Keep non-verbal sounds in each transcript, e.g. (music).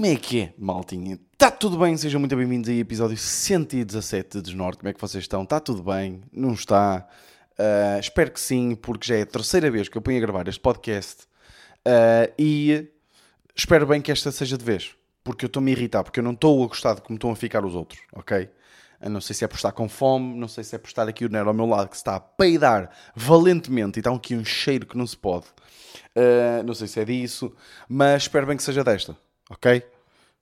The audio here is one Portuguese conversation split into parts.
Como é que é, maltinha? Está tudo bem? Sejam muito bem-vindos aí, episódio 117 de Desnorte. Como é que vocês estão? Está tudo bem? Não está? Uh, espero que sim, porque já é a terceira vez que eu ponho a gravar este podcast uh, e espero bem que esta seja de vez, porque eu estou-me a irritar, porque eu não estou a gostar de como estão a ficar os outros, ok? Eu não sei se é por estar com fome, não sei se é por estar aqui o Nero ao meu lado que se está a peidar valentemente e está aqui um cheiro que não se pode. Uh, não sei se é disso, mas espero bem que seja desta ok?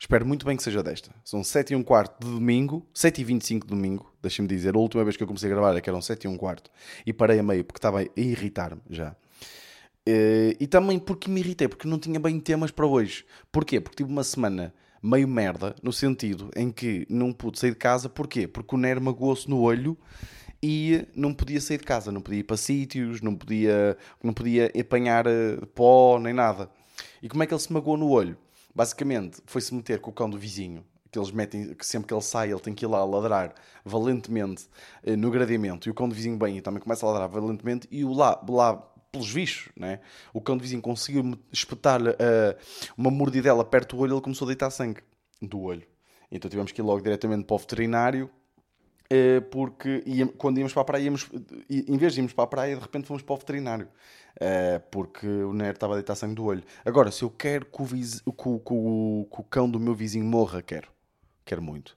Espero muito bem que seja desta. São 7 e um quarto de domingo, 7 e 25 de domingo, deixem-me dizer. A última vez que eu comecei a gravar é que eram 7 e um quarto e parei a meio porque estava a irritar-me já. Eh, e também porque me irritei, porque não tinha bem temas para hoje. Porquê? Porque tive uma semana meio merda, no sentido em que não pude sair de casa. Porquê? Porque o Nero magoou-se no olho e não podia sair de casa, não podia ir para sítios, não podia, não podia apanhar eh, pó nem nada. E como é que ele se magoou no olho? Basicamente, foi-se meter com o cão do vizinho, que eles metem, que sempre que ele sai, ele tem que ir lá ladrar valentemente eh, no gradeamento, e o cão do vizinho vem e também começa a ladrar valentemente, e o lá, lá pelos bichos, né? o cão do vizinho conseguiu espetar-lhe uh, uma mordidela perto do olho, ele começou a deitar sangue do olho. Então tivemos que ir logo diretamente para o veterinário, uh, porque ia, quando íamos para a praia, íamos, em vez de irmos para a praia, de repente fomos para o veterinário. Uh, porque o Nero estava a deitar sangue do olho. Agora, se eu quero que o, viz... que, que, que o, cão do meu vizinho morra, quero. Quero muito.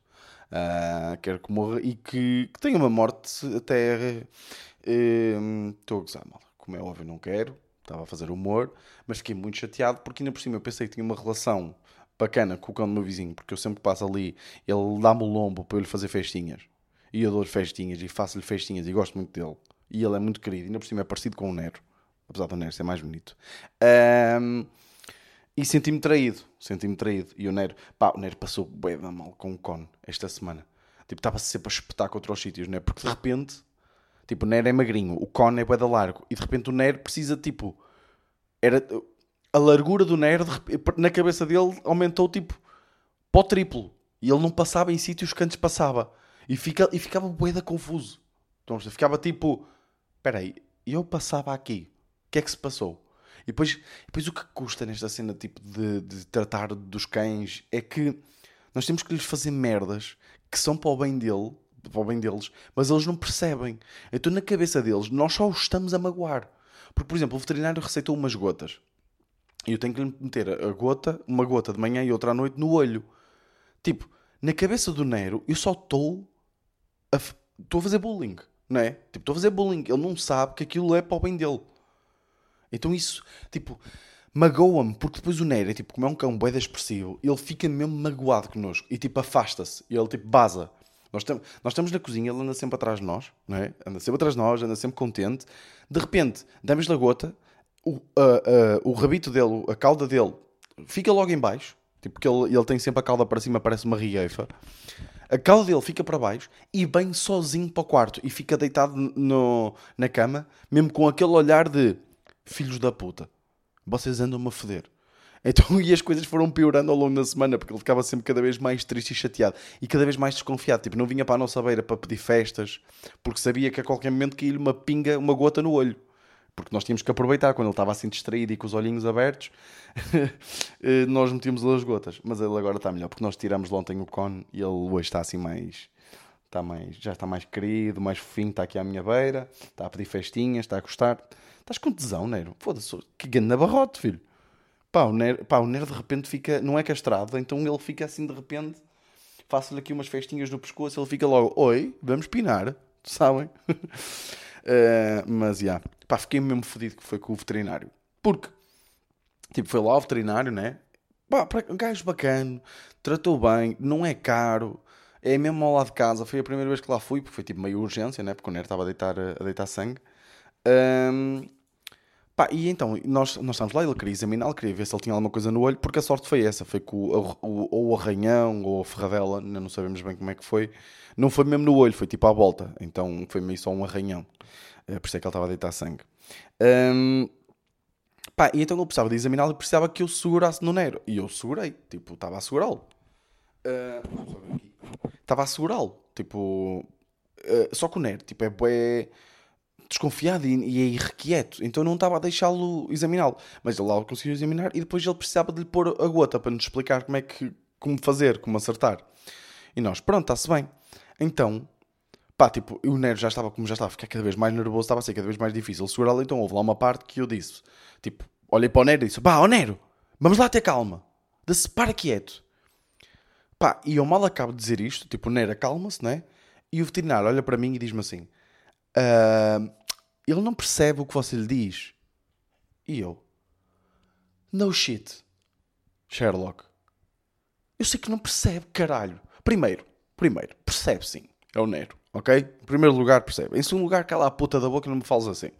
Uh, quero que morra e que, que tenha uma morte até. Estou uh, a gozar mal. Como é óbvio, não quero. Estava a fazer humor. Mas fiquei muito chateado porque ainda por cima eu pensei que tinha uma relação bacana com o cão do meu vizinho. Porque eu sempre que passo ali, ele dá-me o lombo para eu lhe fazer festinhas. E eu dou-lhe festinhas e faço-lhe festinhas e gosto muito dele. E ele é muito querido. Ainda por cima é parecido com o Nero apesar do Nero ser mais bonito. Um, e senti-me traído, senti-me traído. E o Nero, pá, o Nero passou bem mal com o Con esta semana. Tipo, estava sempre a espetar contra os sítios, né? Porque de repente, tipo, o Nero é magrinho, o Con é bué da largo. E de repente o Nero precisa, tipo, era... A largura do Nero, na cabeça dele, aumentou, tipo, para o triplo. E ele não passava em sítios que antes passava. E, fica, e ficava bué da confuso. Então, ficava tipo, espera aí, eu passava aqui que é que se passou? E depois, depois o que custa nesta cena tipo de, de tratar dos cães é que nós temos que lhes fazer merdas que são para o bem dele, para o bem deles, mas eles não percebem. Então na cabeça deles nós só os estamos a magoar. Porque, por exemplo, o veterinário receitou umas gotas. E eu tenho que lhe meter a gota, uma gota de manhã e outra à noite no olho. Tipo, na cabeça do Nero, eu só estou a, estou a fazer bullying, não é? Tipo, estou a fazer bullying. Ele não sabe que aquilo é para o bem dele. Então isso, tipo, magoa-me, porque depois o Nero, é, tipo, como é um cão bem expressivo, ele fica mesmo magoado connosco e tipo afasta-se, e ele tipo baza. Nós, tam nós estamos na cozinha, ele anda sempre atrás de nós, não é? Anda sempre atrás de nós, anda sempre contente. De repente, damos-lhe a gota, o, uh, uh, o rabito dele, a cauda dele, fica logo em baixo, tipo, porque ele, ele tem sempre a cauda para cima, parece uma rigueifa. A cauda dele fica para baixo e vem sozinho para o quarto e fica deitado no, na cama, mesmo com aquele olhar de filhos da puta, vocês andam-me a foder. Então, (laughs) e as coisas foram piorando ao longo da semana, porque ele ficava sempre cada vez mais triste e chateado e cada vez mais desconfiado. Tipo, não vinha para a nossa beira para pedir festas, porque sabia que a qualquer momento caía-lhe uma pinga, uma gota no olho. Porque nós tínhamos que aproveitar, quando ele estava assim distraído e com os olhinhos abertos, (laughs) eh, nós metíamos as gotas. Mas ele agora está melhor, porque nós tiramos ontem o cone e ele hoje está assim mais. Está mais, já está mais querido, mais fofinho, está aqui à minha beira, está a pedir festinhas, está a gostar. Estás com tesão, Nero? Foda-se, que grande barrote, filho. Pá o, Nero, pá, o Nero de repente fica, não é castrado, então ele fica assim de repente, faço-lhe aqui umas festinhas no pescoço, ele fica logo, oi, vamos pinar, sabem? uh, (laughs) mas, já, yeah. pá, fiquei mesmo fodido que foi com o veterinário. Porque, tipo, foi lá o veterinário, né? Pá, um gajo bacana, tratou bem, não é caro, é mesmo ao lado de casa. Foi a primeira vez que lá fui, porque foi tipo meio urgência, né? Porque o Nero estava a deitar, a deitar sangue. Um, pá, e então, nós, nós estamos lá, ele queria examinar, queria ver se ele tinha alguma coisa no olho, porque a sorte foi essa, foi que o, o, ou o arranhão ou a ferradela, não sabemos bem como é que foi, não foi mesmo no olho, foi tipo à volta, então foi meio só um arranhão, é, por isso é que ele estava a deitar sangue. Um, pá, e então ele precisava de examiná-lo e precisava que eu segurasse no Nero, e eu segurei, tipo, estava a segurá-lo. Uh, estava a segurá-lo, tipo, uh, só que o Nero, tipo, é desconfiado e, e é irrequieto, então não estava a deixá-lo examiná-lo. Mas ele lá conseguiu examinar e depois ele precisava de lhe pôr a gota para nos explicar como é que, como fazer, como acertar. E nós, pronto, está-se bem. Então, pá, tipo, o Nero já estava, como já estava ficar cada vez mais nervoso, estava a ser cada vez mais difícil segurá-lo, então houve lá uma parte que eu disse, tipo, olhei para o Nero e disse, pá, ó Nero, vamos lá ter calma, de-se para quieto. Pá, e eu mal acabo de dizer isto, tipo, Nero acalma-se, né? E o veterinário olha para mim e diz-me assim, uh, ele não percebe o que você lhe diz. E eu, no shit, Sherlock. Eu sei que não percebe, caralho. Primeiro, primeiro, percebe sim. É o Nero, ok? Em primeiro lugar, percebe. Em segundo lugar, cala a puta da boca e não me fales assim.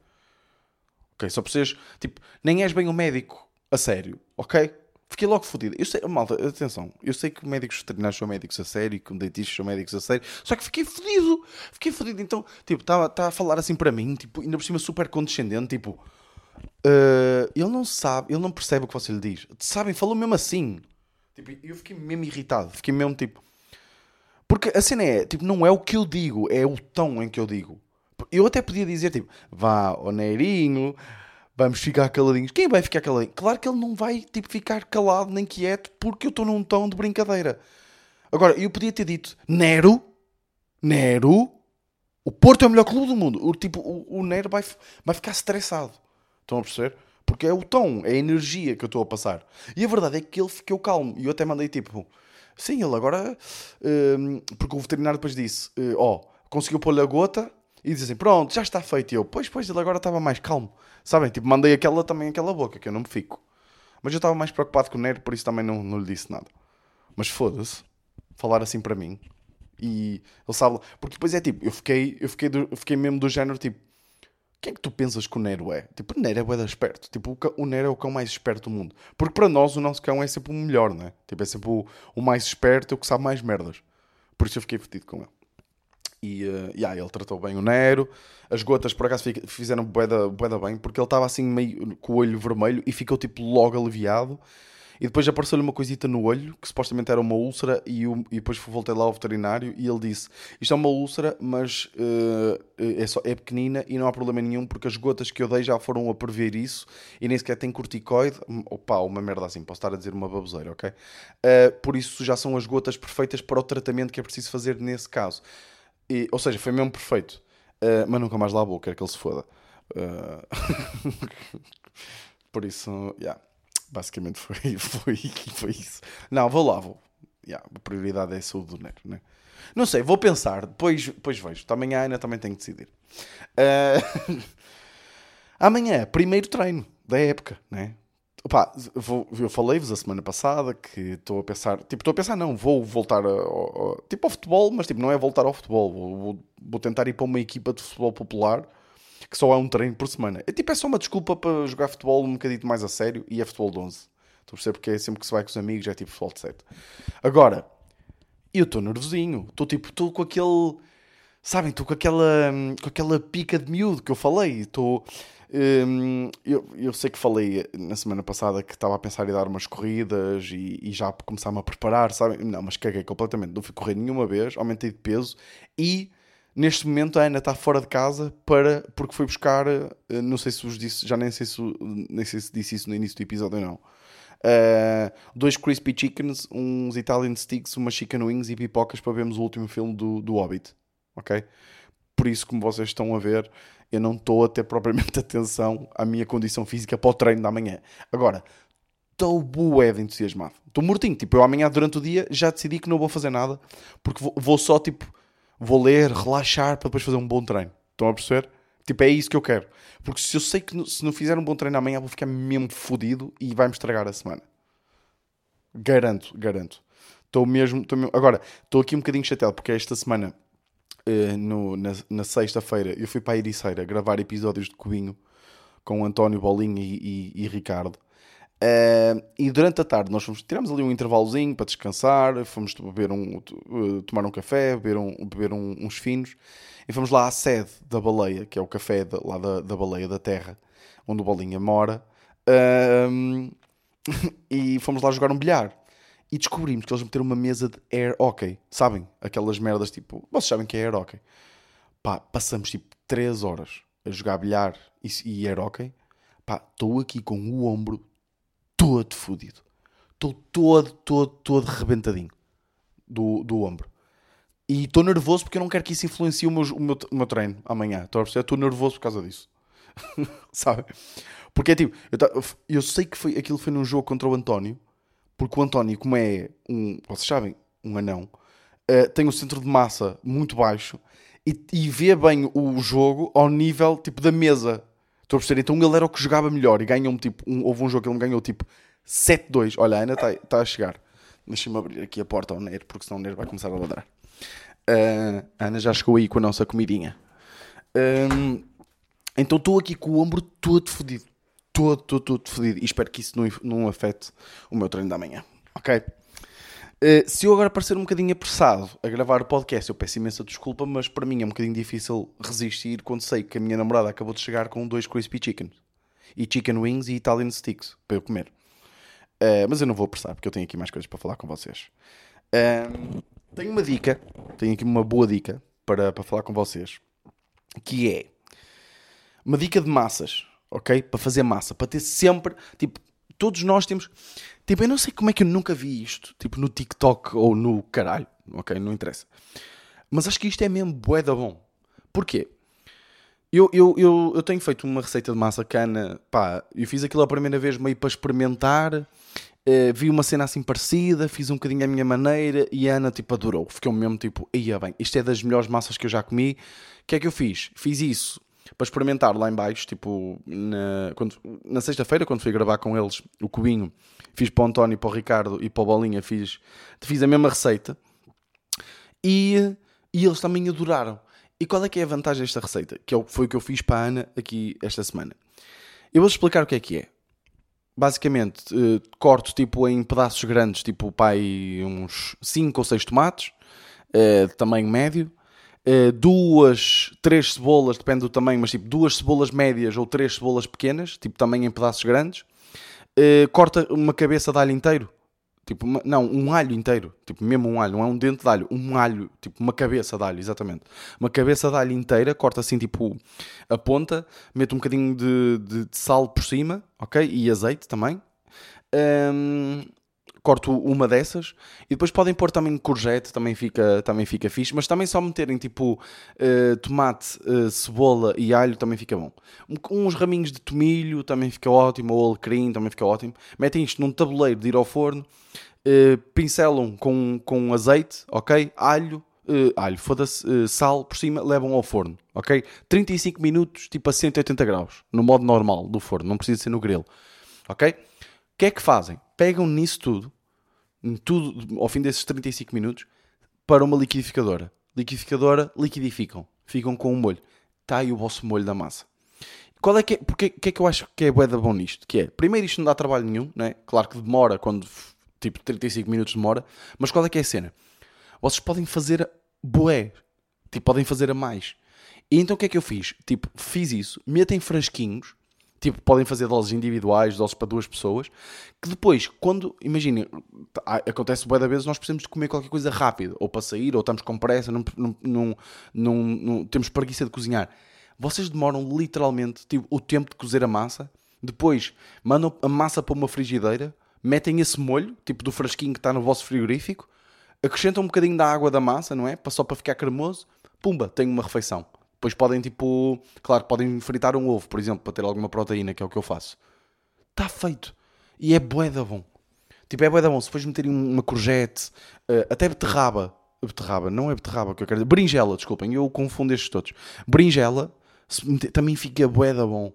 Ok? Só precisas, tipo, nem és bem o médico a sério, ok? Fiquei logo fodido. Eu sei, malta, atenção, eu sei que médicos veterinários são médicos a sério, que dentistas são médicos a sério, só que fiquei fodido. Fiquei fodido. Então, tipo, está tá a falar assim para mim, tipo, ainda por cima super condescendente, tipo, uh, ele não sabe, ele não percebe o que você lhe diz. Sabem, falou mesmo assim. Tipo, eu fiquei mesmo irritado, fiquei mesmo tipo. Porque a cena é, tipo, não é o que eu digo, é o tom em que eu digo. Eu até podia dizer, tipo, vá, ó Neirinho, vamos ficar caladinhos. Quem vai ficar caladinho? Claro que ele não vai, tipo, ficar calado nem quieto porque eu estou num tom de brincadeira. Agora, eu podia ter dito, Nero, Nero, o Porto é o melhor clube do mundo. O, tipo, o, o Nero vai, vai ficar estressado. Estão a perceber? Porque é o tom, é a energia que eu estou a passar. E a verdade é que ele ficou calmo. E eu até mandei tipo, sim, ele agora. Um, porque o veterinário depois disse: uh, Ó, oh, conseguiu pôr-lhe a gota e disse assim: Pronto, já está feito. E eu, pois, pois, ele agora estava mais calmo. Sabem? Tipo, mandei aquela também, aquela boca, que eu não me fico. Mas eu estava mais preocupado com o Nero, por isso também não, não lhe disse nada. Mas foda-se, falar assim para mim. E ele sabe. Porque depois é tipo, eu fiquei, eu fiquei, do, eu fiquei mesmo do género tipo quem é que tu pensas que o Nero é? Tipo, o Nero é bué esperto. Tipo, o, Nero é o cão mais esperto do mundo. Porque para nós o nosso cão é sempre o melhor, não é? Tipo, é sempre o, o mais esperto e o que sabe mais merdas. Por isso eu fiquei fedido com ele. E uh, yeah, ele tratou bem o Nero. As gotas, por acaso, fizeram bué da, bem. Porque ele estava assim meio com o olho vermelho e ficou tipo logo aliviado. E depois apareceu-lhe uma coisita no olho, que supostamente era uma úlcera, e, eu, e depois voltei lá ao veterinário e ele disse: Isto é uma úlcera, mas uh, é, só, é pequenina e não há problema nenhum, porque as gotas que eu dei já foram a prever isso e nem sequer tem corticoide. Opa, uma merda assim, posso estar a dizer uma baboseira, ok? Uh, por isso já são as gotas perfeitas para o tratamento que é preciso fazer nesse caso. E, ou seja, foi mesmo perfeito. Uh, mas nunca mais lá vou, quero que ele se foda. (laughs) por isso. Yeah. Basicamente foi, (laughs) foi, foi isso. Não, vou lá, vou. Yeah, a prioridade é a saúde do Nero, né? Não sei, vou pensar, depois, depois vejo. Amanhã ainda também tenho que decidir. Uh... (laughs) Amanhã, primeiro treino da época, né? Opa, vou, eu falei-vos a semana passada que estou a pensar, tipo, estou a pensar, não, vou voltar ao, tipo, ao futebol, mas tipo, não é voltar ao futebol, vou, vou, vou tentar ir para uma equipa de futebol popular que só há um treino por semana. É tipo, é só uma desculpa para jogar futebol um bocadinho mais a sério e é futebol de 11. Estou a perceber porque é sempre que se vai com os amigos é tipo futebol de 7. Agora, eu estou nervosinho, estou tipo, estou com aquele, sabem, estou com aquela, com aquela pica de miúdo que eu falei, estou... Hum, eu, eu, sei que falei na semana passada que estava a pensar em dar umas corridas e, e já começar-me a preparar, sabem? Não, mas caguei completamente. Não fui correr nenhuma vez, aumentei de peso e Neste momento a Ana está fora de casa para, porque foi buscar, eh, não sei se vos disse, já nem sei se, nem sei se disse isso no início do episódio ou não. Uh, dois crispy chickens, uns Italian sticks, umas chicken wings e pipocas para vermos o último filme do, do Hobbit. Ok? Por isso, como vocês estão a ver, eu não estou a ter propriamente (laughs) atenção à minha condição física para o treino da manhã. Agora, estou bué de entusiasmado. Estou mortinho. Tipo, eu amanhã durante o dia já decidi que não vou fazer nada porque vou, vou só tipo vou ler, relaxar para depois fazer um bom treino. Estão a perceber? Tipo, é isso que eu quero. Porque se eu sei que se não fizer um bom treino amanhã vou ficar mesmo fodido e vai-me estragar a semana. Garanto, garanto. Estou mesmo, mesmo... Agora, estou aqui um bocadinho chateado porque esta semana, uh, no, na, na sexta-feira, eu fui para a Ericeira gravar episódios de Cubinho com António Bolinha e, e, e Ricardo. Uh, e durante a tarde nós fomos, tiramos ali um intervalozinho para descansar, fomos beber um, uh, tomar um café, beber, um, beber um, uns finos e fomos lá à sede da baleia, que é o café de, lá da, da baleia da terra, onde o Bolinha mora, uh, (laughs) e fomos lá jogar um bilhar. E descobrimos que eles meteram uma mesa de air hockey, sabem? Aquelas merdas tipo, vocês sabem que é air hockey. Pá, passamos tipo 3 horas a jogar bilhar e, e air hockey, pá, estou aqui com o ombro todo fodido. Estou todo, todo, todo rebentadinho do, do ombro. E estou nervoso porque eu não quero que isso influencie o meu, o meu, o meu treino amanhã. Estou nervoso por causa disso. (laughs) Sabe? Porque é tipo, eu, eu, sei que foi, aquilo foi num jogo contra o António, porque o António, como é um, vocês sabem, um anão, uh, tem um centro de massa muito baixo e, e, vê bem o jogo ao nível tipo da mesa. Estou a perceber? Então ele era o que jogava melhor e ganhou-me tipo, um, houve um jogo que ele me ganhou tipo 7-2. Olha, ainda está tá a chegar. Deixa-me abrir aqui a porta ao Nero, porque senão o Nero vai começar a ladrar. Uh, a Ana já chegou aí com a nossa comidinha. Um, então estou aqui com o ombro todo fodido. Todo, todo, todo fodido. E espero que isso não, não afete o meu treino da manhã. Ok? Uh, se eu agora parecer um bocadinho apressado a gravar o podcast, eu peço imensa desculpa, mas para mim é um bocadinho difícil resistir quando sei que a minha namorada acabou de chegar com dois crispy chickens. E chicken wings e Italian sticks para eu comer. Uh, mas eu não vou apressar porque eu tenho aqui mais coisas para falar com vocês. Uh, tenho uma dica, tenho aqui uma boa dica para, para falar com vocês, que é uma dica de massas, ok? Para fazer massa, para ter sempre, tipo, todos nós temos, tipo, eu não sei como é que eu nunca vi isto, tipo, no TikTok ou no caralho, ok? Não interessa. Mas acho que isto é mesmo bué da bom. Porquê? Eu, eu, eu, eu tenho feito uma receita de massa cana, pá, eu fiz aquilo a primeira vez meio para experimentar Uh, vi uma cena assim parecida, fiz um bocadinho à minha maneira e a Ana tipo adorou. Fiquei mesmo tipo, ia bem, isto é das melhores massas que eu já comi. O que é que eu fiz? Fiz isso para experimentar lá em baixo, tipo, na, quando, na sexta-feira, quando fui gravar com eles o cubinho, fiz para o António, para o Ricardo e para o Bolinha, fiz, fiz a mesma receita e, e eles também adoraram. E qual é que é a vantagem desta receita? Que é foi o que eu fiz para a Ana aqui esta semana. Eu vou explicar o que é que é basicamente uh, corto tipo em pedaços grandes, tipo pai uns 5 ou 6 tomates, uh, de tamanho médio, uh, duas, três cebolas, depende do tamanho, mas tipo duas cebolas médias ou três cebolas pequenas, tipo também em pedaços grandes, corta uma cabeça de alho inteiro, Tipo, uma, não, um alho inteiro. Tipo, mesmo um alho. Não é um dente de alho. Um alho. Tipo, uma cabeça de alho, exatamente. Uma cabeça de alho inteira. Corta assim, tipo, a ponta. Mete um bocadinho de, de, de sal por cima. Ok? E azeite também. Um, corto uma dessas e depois podem pôr também courgette, também fica, também fica fixe, mas também só meterem tipo uh, tomate, uh, cebola e alho também fica bom. Um, uns raminhos de tomilho também fica ótimo, ou alecrim também fica ótimo. Metem isto num tabuleiro de ir ao forno, uh, pincelam com, com azeite, ok? Alho, alho, foda-se, sal por cima, levam ao forno, ok? 35 minutos, tipo a 180 graus, no modo normal do forno, não precisa ser no grilo, ok? O que é que fazem? pegam nisso tudo, tudo ao fim desses 35 minutos, para uma liquidificadora. Liquidificadora, liquidificam. Ficam com um molho. Está aí o vosso molho da massa. Qual é que é, porque que é que eu acho que é bué da bom nisto? Que é, primeiro isto não dá trabalho nenhum, né? Claro que demora quando, tipo, 35 minutos demora, mas qual é que é a cena? Vocês podem fazer bué, tipo, podem fazer a mais. E então o que é que eu fiz? Tipo, fiz isso, metem frasquinhos Tipo, podem fazer doses individuais, doses para duas pessoas, que depois, quando, imaginem, acontece boa da vez, nós precisamos de comer qualquer coisa rápido, ou para sair, ou estamos com pressa, não, não, não, não, temos preguiça de cozinhar. Vocês demoram literalmente tipo, o tempo de cozer a massa, depois mandam a massa para uma frigideira, metem esse molho, tipo do frasquinho que está no vosso frigorífico, acrescentam um bocadinho da água da massa, não é? Só para ficar cremoso, pumba, tem uma refeição. Depois podem, tipo, claro, podem fritar um ovo, por exemplo, para ter alguma proteína, que é o que eu faço. Está feito. E é boeda bom. Tipo, é boeda bom. Se depois meterem uma courgette, uh, até beterraba. Beterraba, não é beterraba que eu quero dizer. Berinjela, desculpem, eu confundo estes todos. Berinjela meter, também fica boeda bom.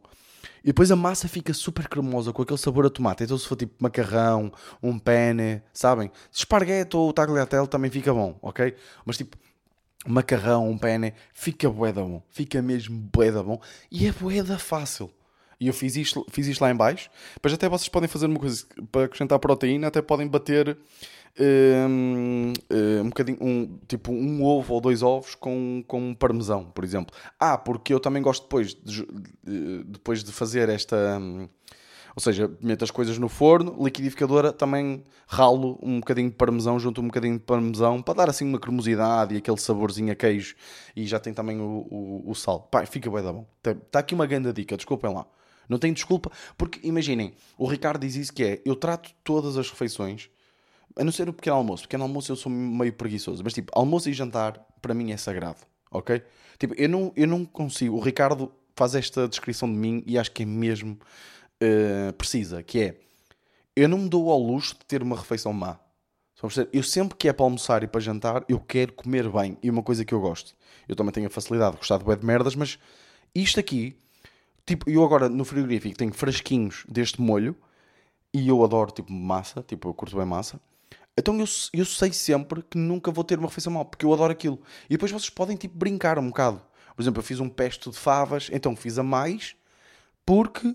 E depois a massa fica super cremosa com aquele sabor a tomate. Então, se for tipo macarrão, um penne, sabem? Esparguete ou tagliatelle também fica bom, ok? Mas tipo, macarrão, um penne, fica boeda bom. Fica mesmo boeda bom. E é boeda fácil. E eu fiz isto, fiz isto lá em baixo. Mas até vocês podem fazer uma coisa para acrescentar proteína, até podem bater um, um, um bocadinho, um, tipo um ovo ou dois ovos com, com um parmesão, por exemplo. Ah, porque eu também gosto depois de, depois de fazer esta... Hum, Ou seja, meto as coisas no forno, liquidificadora, também ralo um bocadinho de parmesão, junto um bocadinho de parmesão, para dar assim uma cremosidade e aquele saborzinho a queijo. E já tem também o, o, o sal. Pá, fica bem da bom. Está aqui uma grande dica, desculpem lá. Não tem desculpa, porque imaginem, o Ricardo diz isso que é, eu trato todas as refeições, a não ser o pequeno almoço. Pequeno almoço eu sou meio preguiçoso, mas tipo, almoço e jantar, para mim é sagrado, ok? Tipo, eu não, eu não consigo, o Ricardo faz esta descrição de mim e acho que é mesmo uh, precisa, que é eu não me dou ao luxo de ter uma refeição má. Eu sempre que é para almoçar e para jantar, eu quero comer bem. E uma coisa que eu gosto. Eu também tenho a facilidade de gostar de bué de merdas, mas isto aqui, tipo, eu agora no frigorífico tenho frasquinhos deste molho e eu adoro, tipo, massa, tipo, eu curto bem massa. Então eu, eu sei sempre que nunca vou ter uma refeição mal, porque eu adoro aquilo. E depois vocês podem, tipo, brincar um bocado. Por exemplo, eu fiz um pesto de favas, então fiz a mais, porque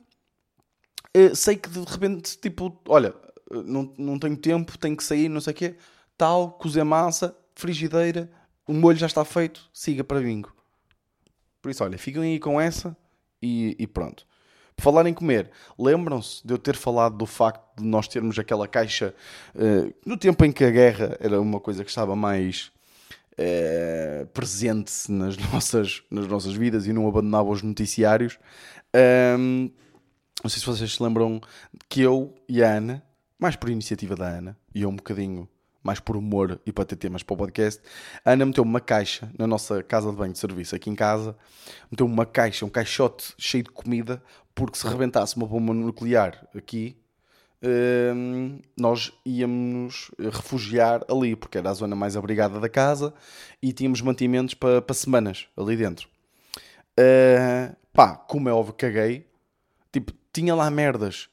sei que de repente, tipo, olha, não, não tenho tempo, tenho que sair, não sei o quê, tal, cozer massa, frigideira, o molho já está feito, siga para bingo. Por isso, olha, fiquem aí com essa e, e pronto. Por falar em comer, lembram-se de eu ter falado do facto de nós termos aquela caixa uh, no tempo em que a guerra era uma coisa que estava mais uh, presente nas (laughs) nossas, nas nossas vidas e não abandonava os noticiários. Um, não sei se vocês se lembram que eu e a Ana, mais por iniciativa da Ana, e eu um bocadinho mais por humor e para ter temas para o podcast, a Ana meteu uma caixa na nossa casa de banho de serviço aqui em casa, meteu uma caixa, um caixote cheio de comida, porque se rebentasse uma bomba nuclear aqui, Hum, nós íamos refugiar ali, porque era a zona mais abrigada da casa e tínhamos mantimentos para, para semanas ali dentro. Uh, pá, como é óbvio, caguei. Tinha lá merdas.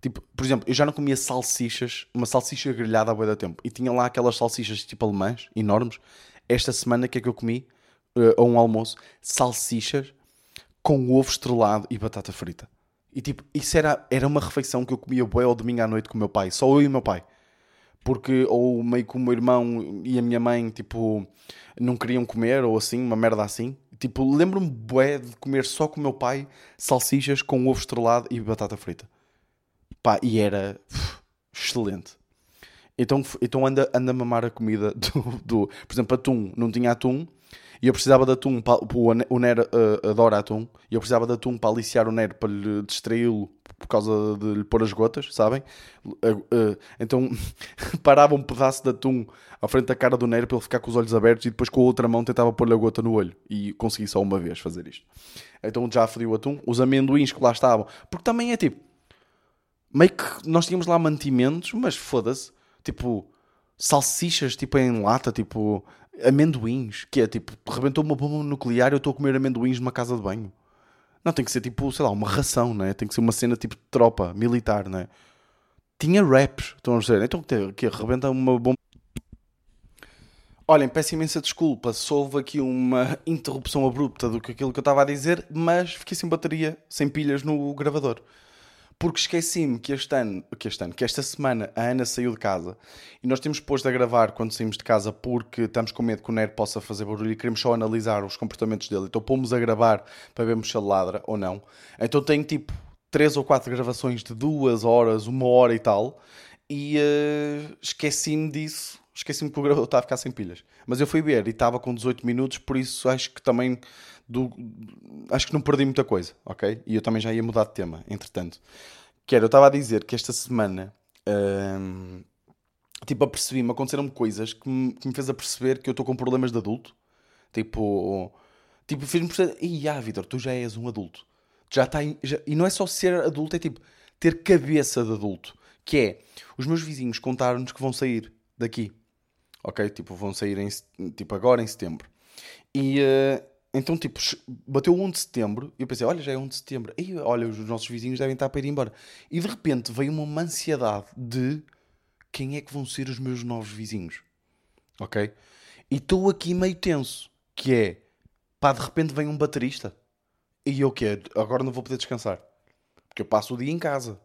Tipo, por exemplo, eu já não comia salsichas, uma salsicha grelhada há da tempo. E tinha lá aquelas salsichas tipo alemãs, enormes. Esta semana, o que é que eu comi? Uh, a um almoço, salsichas com ovo estrelado e batata frita. E tipo, isso era, era uma refeição que eu comia bué ao domingo à noite com o meu pai, só eu e o meu pai. Porque, ou meio que o meu irmão e a minha mãe, tipo, não queriam comer, ou assim, uma merda assim. Tipo, lembro-me bué de comer só com o meu pai salsichas com ovo estrelado e batata frita. Pá, e era excelente. Então, então anda, anda a mamar a comida (laughs) do, do, Por exemplo, atum. Não tinha atum e eu precisava de atum, o Nero uh, adora atum, e eu precisava de atum para aliciar o Nero, para lhe distraí-lo por causa de lhe pôr as gotas, sabem? Uh, uh, então (laughs) parava um pedaço de atum à frente da cara do Nero para ele ficar com os olhos abertos e depois com a outra mão tentava pôr-lhe a gota no olho. E consegui só uma vez fazer isto. Então já fodi o atum, os amendoins que lá estavam, porque também é tipo, meio que nós tínhamos lá mantimentos, mas foda-se, tipo, salsichas tipo em lata, tipo amendoins, que é tipo, rebentou uma bomba nuclear e eu estou a comer amendoins numa casa de banho. Não, tem que ser tipo, sei lá, uma ração, né? Tem que ser uma cena tipo de tropa, militar, né? Tinha raps, estão a dizer. Então que rebenta uma bomba. Olhem, peço imensa desculpa se houve aqui uma interrupção abrupta do que aquilo que eu estava a dizer, mas fiquei sem bateria, sem pilhas no gravador porque esqueci-me que este ano, que este ano, que esta semana a Ana saiu de casa e nós temos posto a gravar quando saímos de casa porque estamos com medo que o Nero possa fazer barulho e queremos só analisar os comportamentos dele. Então pomos a gravar para vermos se ele ladra ou não. Então tenho tipo três ou quatro gravações de duas horas, uma hora e tal, e uh, esqueci-me disso. Esqueci-me que o gravador estava a ficar sem pilhas. Mas eu fui ver e estava com 18 minutos, por isso acho que também do, acho que não perdi muita coisa, ok? E eu também já ia mudar de tema, entretanto. Que era, eu estava a dizer que esta semana, hum, tipo, apercebi-me, aconteceram coisas que me, que me fez a perceber que eu estou com problemas de adulto. Tipo, tipo fez-me perceber, e ah, Vitor, tu já és um adulto. Já está já, e não é só ser adulto, é tipo, ter cabeça de adulto. Que é, os meus vizinhos contaram-nos que vão sair daqui. Ok? Tipo, vão sair em, tipo, agora em setembro. E, uh, então, tipo, bateu 1 de setembro e eu pensei, olha, já é 1 de setembro. E olha, os nossos vizinhos devem estar para ir embora. E de repente veio uma ansiedade de quem é que vão ser os meus novos vizinhos. Ok? E estou aqui meio tenso, que é, pá, de repente vem um baterista. E eu que Agora não vou poder descansar. Porque eu passo o dia em casa.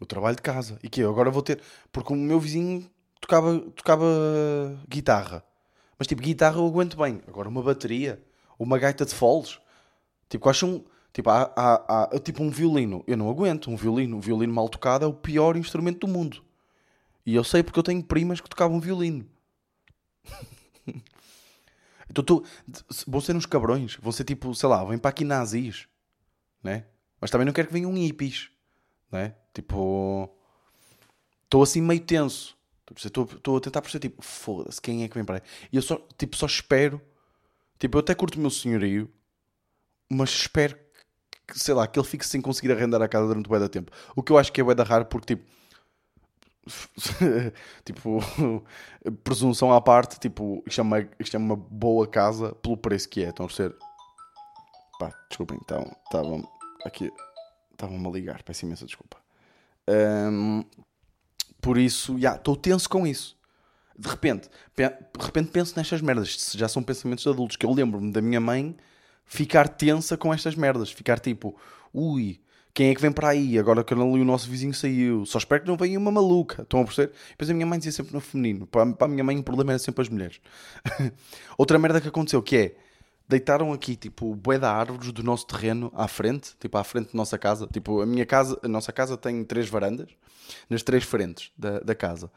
O trabalho de casa. E que agora vou ter... Porque o meu vizinho tocava, tocava guitarra. Mas tipo, guitarra eu aguento bem. Agora uma bateria uma gaita de foles. Tipo, quais são. Tipo, há, há, há- tipo um violino. Eu não aguento um violino. Um violino mal tocado é o pior instrumento do mundo. E eu sei porque eu tenho primas que tocavam violino. (laughs) então tô, vão ser uns cabrões. Vão ser tipo, sei lá, vêm para aqui nazis. Né? Mas também não quero que venham hippies. Né? Tipo, estou assim meio tenso. Estou a tentar perceber, tipo, foda-se, quem é que vem para aí? E eu só, tipo, só espero. Tipo, eu até curto o meu senhorio, mas espero que, sei lá, que ele fique sem conseguir arrendar a casa durante o da tempo. O que eu acho que é bué da raro, porque, tipo, (laughs) tipo, (laughs) presunção à parte, tipo, isto é, uma, isto é uma boa casa pelo preço que é. Estão a ser. Pá, desculpem, então, estavam aqui, estavam-me a ligar, peço imensa desculpa. Ahm, por isso, já, estou tenso com isso. De repente, pe- de repente penso nestas merdas. Já são pensamentos de adultos. Que eu lembro-me da minha mãe ficar tensa com estas merdas. Ficar tipo, ui, quem é que vem para aí? Agora que o nosso vizinho saiu. Só espero que não venha uma maluca. Estão a perceber? Depois a minha mãe dizia sempre no feminino. Para, para a minha mãe o problema era sempre as mulheres. (laughs) Outra merda que aconteceu que é deitaram aqui tipo bué de árvores do nosso terreno à frente, tipo à frente da nossa casa. Tipo, a minha casa, a nossa casa tem três varandas, nas três frentes da, da casa.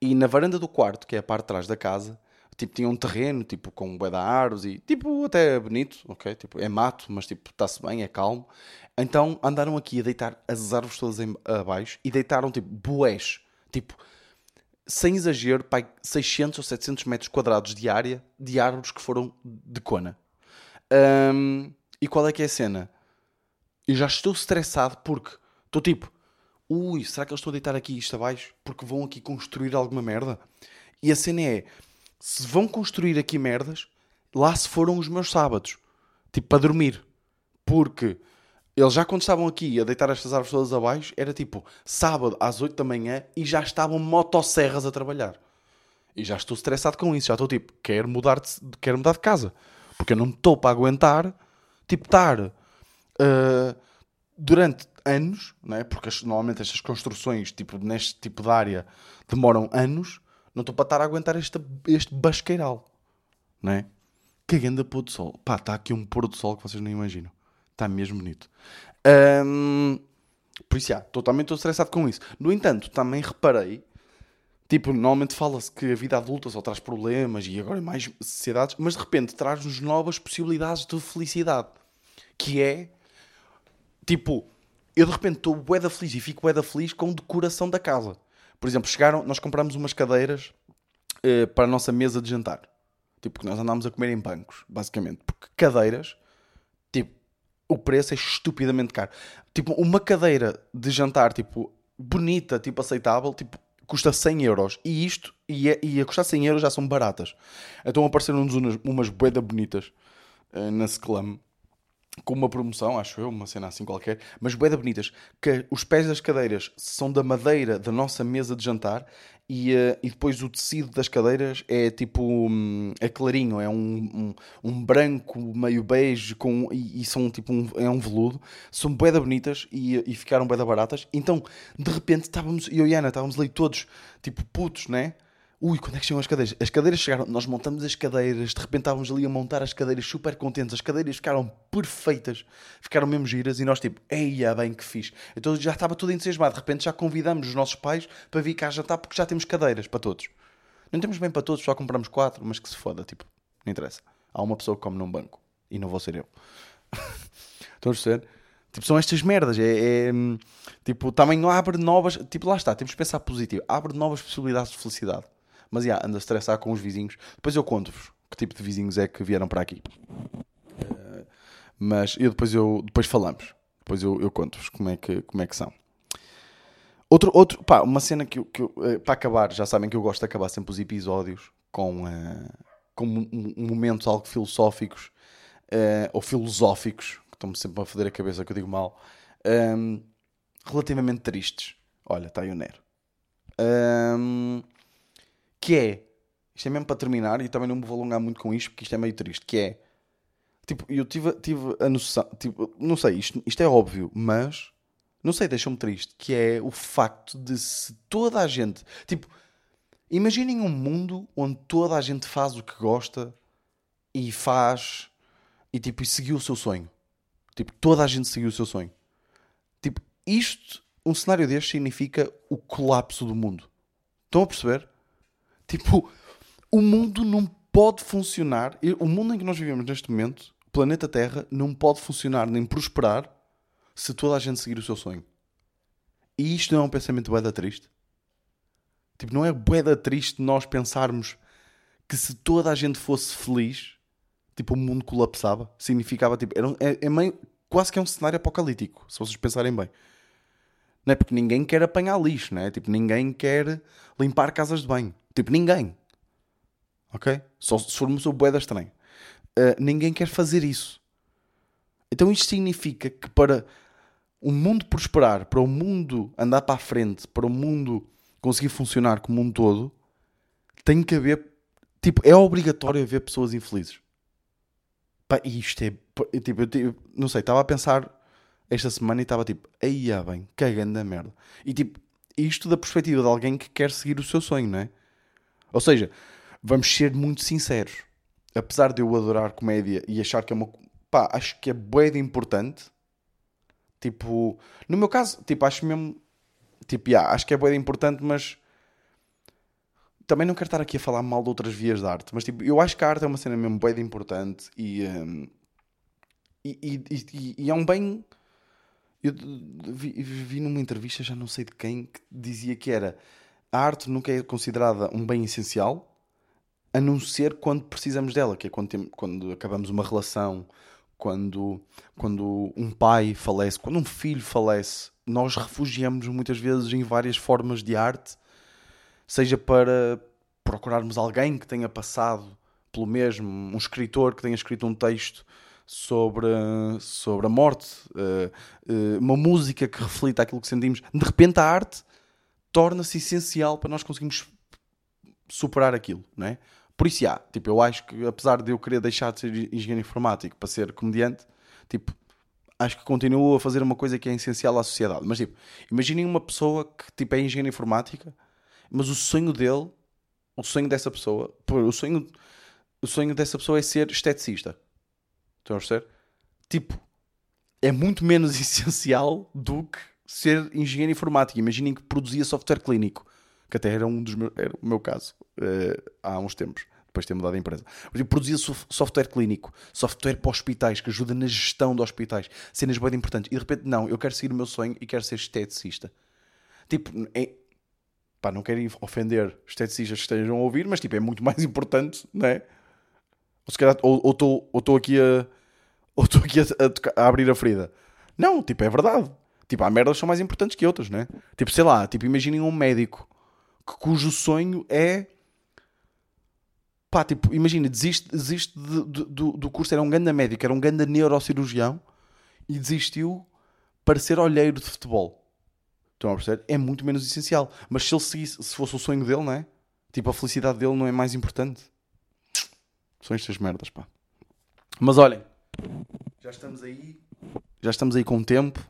E na varanda do quarto, que é a parte de trás da casa, tipo, tinha um terreno, tipo, com bué de árvores e, tipo, até bonito, ok? Tipo, é mato, mas, tipo, está-se bem, é calmo. Então, andaram aqui a deitar as árvores todas em, abaixo e deitaram, tipo, bués, tipo, sem exagero, pai, 600 ou 700 metros quadrados de área de árvores que foram de cona. Ahm, e qual é que é a cena? Eu já estou estressado porque estou tipo, ui, será que eles estão a deitar aqui isto abaixo? Porque vão aqui construir alguma merda? E a cena é, se vão construir aqui merdas, lá se foram os meus sábados. Tipo, para dormir. Porque eles já quando estavam aqui a deitar estas árvores todas abaixo, era tipo, sábado às 8 da manhã e já estavam motosserras a trabalhar. E já estou estressado com isso. Já estou tipo, quero mudar de, quero mudar de casa. Porque eu não estou para aguentar, tipo, estar ah, durante anos, né? porque normalmente estas construções, tipo, neste tipo de área, demoram anos. Não estou para estar a aguentar este, este basqueiral, né? Que grande pôr do sol. Pá, está aqui um pôr do sol que vocês nem imaginam. Está mesmo bonito. Ahm, por isso, já, totalmente estou estressado com isso. No entanto, também reparei Tipo, normalmente fala-se que a vida adulta só traz problemas e agora mais sociedades, mas de repente traz-nos novas possibilidades de felicidade. Que é, tipo, eu de repente estou bué da feliz e fico bué da feliz com decoração da casa. Por exemplo, chegaram, nós compramos umas cadeiras eh, para a nossa mesa de jantar. Tipo, que nós andámos a comer em bancos, basicamente. Porque cadeiras, tipo, o preço é estupidamente caro. Tipo, uma cadeira de jantar, tipo, bonita, tipo, aceitável, tipo, custa 100 euros. E isto, e, é- e a custar 100 euros já são baratas. Então apareceram-nos umas, umas bonitas eh, na Seclam. Com uma promoção, acho eu, uma cena assim qualquer, mas boeda bonitas. Que os pés das cadeiras são da madeira da nossa mesa de jantar e, eh, e depois o tecido das cadeiras é tipo. hum, é clarinho, é um, um, um branco meio bege com, e, e são tipo um, é um veludo. São boeda bonitas e, e ficaram boeda baratas. Então, de repente, estávamos, eu e Ana, estávamos ali todos tipo putos, né? Ui, quando é que chegam as cadeiras? As cadeiras chegaram, nós montamos as cadeiras, de repente estávamos ali a montar as cadeiras super contentes, as cadeiras ficaram perfeitas, ficaram mesmo giras e nós tipo, eia bem que fixe. Então já estava tudo entusiasmado, de repente já convidamos os nossos pais para vir cá jantar porque já temos cadeiras para todos. Não temos bem para todos, só compramos quatro, mas que se foda, tipo, não interessa. Há uma pessoa que come num banco e não vou ser eu. (laughs) Estão a perceber? Tipo, são estas merdas. É, é, hum, tipo, também abre novas. Tipo, lá está, temos que pensar positivo. Abre novas possibilidades de felicidade. Mas já, anda a estressar com os vizinhos. Depois eu conto-vos que tipo de vizinhos é que vieram para aqui. Eh, mas eu depois, eu, depois falamos. Depois eu, eu conto-vos como, é que, como é que são. Outro, outro, pá, uma cena que, que eh, para acabar, já sabem que eu gosto de acabar sempre os episódios com, eh, com um- um- momentos algo filosóficos eh, ou filosóficos, que estão-me sempre a foder a cabeça que eu digo mal, ehm, relativamente tristes. Olha, está aí o Nero. Ehm, que é, isto é mesmo para terminar, e também não me vou alongar muito com isto, porque isto é meio triste, que é, tipo, eu tive, tive a noção, tipo, não sei, isto, isto é óbvio, mas, não sei, deixa-me triste, que é o facto de se toda a gente, tipo, imaginem um mundo onde toda a gente faz o que gosta e faz, e tipo, e seguiu o seu sonho. Tipo, toda a gente seguiu o seu sonho. Tipo, isto, um cenário deste significa o colapso do mundo. Estão a perceber? Tipo, o mundo não pode funcionar. O mundo em que nós vivemos neste momento, o planeta Terra, não pode funcionar nem prosperar se toda a gente seguir o seu sonho. E isto não é um pensamento boeda triste? Tipo, não é boeda triste nós pensarmos que se toda a gente fosse feliz, tipo, o mundo colapsava? Significava, tipo, era, é, é meio, quase que é um cenário apocalíptico, se vocês pensarem bem. Não é porque ninguém quer apanhar lixo, não é? Tipo, ninguém quer limpar casas de banho. Tipo, ninguém. Ok? Só se formos o boeda estranho. Uh, ninguém quer fazer isso. Então isto significa que para o mundo prosperar, para o mundo andar para a frente, para o mundo conseguir funcionar como um todo, tem que haver. Tipo, é obrigatório haver pessoas infelizes. Pá, isto é. Tipo, eu, não sei, estava a pensar esta semana e estava tipo, aí ah, bem, cagando a merda. E tipo, isto da perspectiva de alguém que quer seguir o seu sonho, não é? Ou seja, vamos ser muito sinceros. Apesar de eu adorar comédia e achar que é uma. pá, acho que é de importante. Tipo, no meu caso, tipo, acho mesmo. Tipo, yeah, acho que é de importante, mas. Também não quero estar aqui a falar mal de outras vias de arte, mas tipo, eu acho que a arte é uma cena mesmo de importante e. Um, e, e, e, e é um bem. Eu vi, vi numa entrevista, já não sei de quem, que dizia que era a arte nunca é considerada um bem essencial, a não ser quando precisamos dela, que é quando, tem, quando acabamos uma relação, quando, quando um pai falece, quando um filho falece, nós refugiamos muitas vezes em várias formas de arte, seja para procurarmos alguém que tenha passado pelo mesmo, um escritor que tenha escrito um texto sobre, sobre a morte, eh, eh, uma música que reflita aquilo que sentimos. De repente, a arte torna-se essencial para nós conseguirmos superar aquilo, não é? Por isso, já, tipo, eu acho que apesar de eu querer deixar de ser engenheiro informático para ser comediante, tipo, acho que continuo a fazer uma coisa que é essencial à sociedade. Mas, tipo, imaginem uma pessoa que, tipo, é engenheiro informática, mas o sonho dele, o sonho dessa pessoa, o sonho, o sonho dessa pessoa é ser esteticista. Estão a perceber? Tipo, é muito menos (laughs) essencial do que ser engenheiro informático. Imaginem que produzia software clínico, que até era um dos meus, era o meu caso uh, há uns tempos, depois de ter mudado a empresa. Eu produzia software clínico, software para hospitais, que ajuda na gestão de hospitais, cenas bem importantes. E de repente, não, eu quero seguir o meu sonho e quero ser esteticista. Tipo, é, pá, não quero ofender esteticistas que estejam a ouvir, mas tipo, é muito mais importante, não é? Ou se calhar, ou estou aqui a. Ou estou aqui a, a, a abrir a ferida. Não, tipo, é verdade. Tipo, há merdas que são mais importantes que outras, né? Tipo, sei lá, tipo, imaginem um médico que, cujo sonho é. Pá, tipo, imagina, desiste, desiste de, de, do, do curso, era um grande médico, era um grande neurocirurgião e desistiu para ser olheiro de futebol. Estão a perceber? É muito menos essencial. Mas se ele seguisse, se fosse o sonho dele, não é? Tipo, a felicidade dele não é mais importante. São estas merdas, pá. Mas olhem, já estamos aí. Já estamos aí com tempo.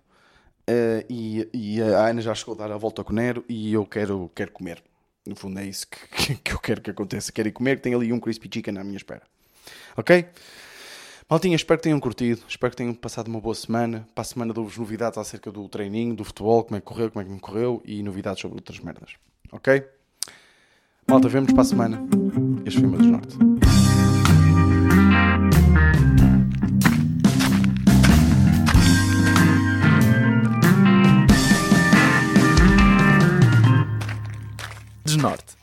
Uh, e, e, a Ana já chegou a dar a volta com o Nero e eu quero, quero comer. No fundo é isso que, (laughs) que eu quero que aconteça. Quero ir comer, tem ali um crispy chicken à minha espera. Ok? Maltinha, espero que tenham curtido, espero que tenham passado uma boa semana. Para a semana dou-vos novidades acerca do treininho, do futebol, como é que correu, como é que me correu e novidades sobre outras merdas. Ok? Malta, vemos para a semana. Este foi o meu Norte. Norte.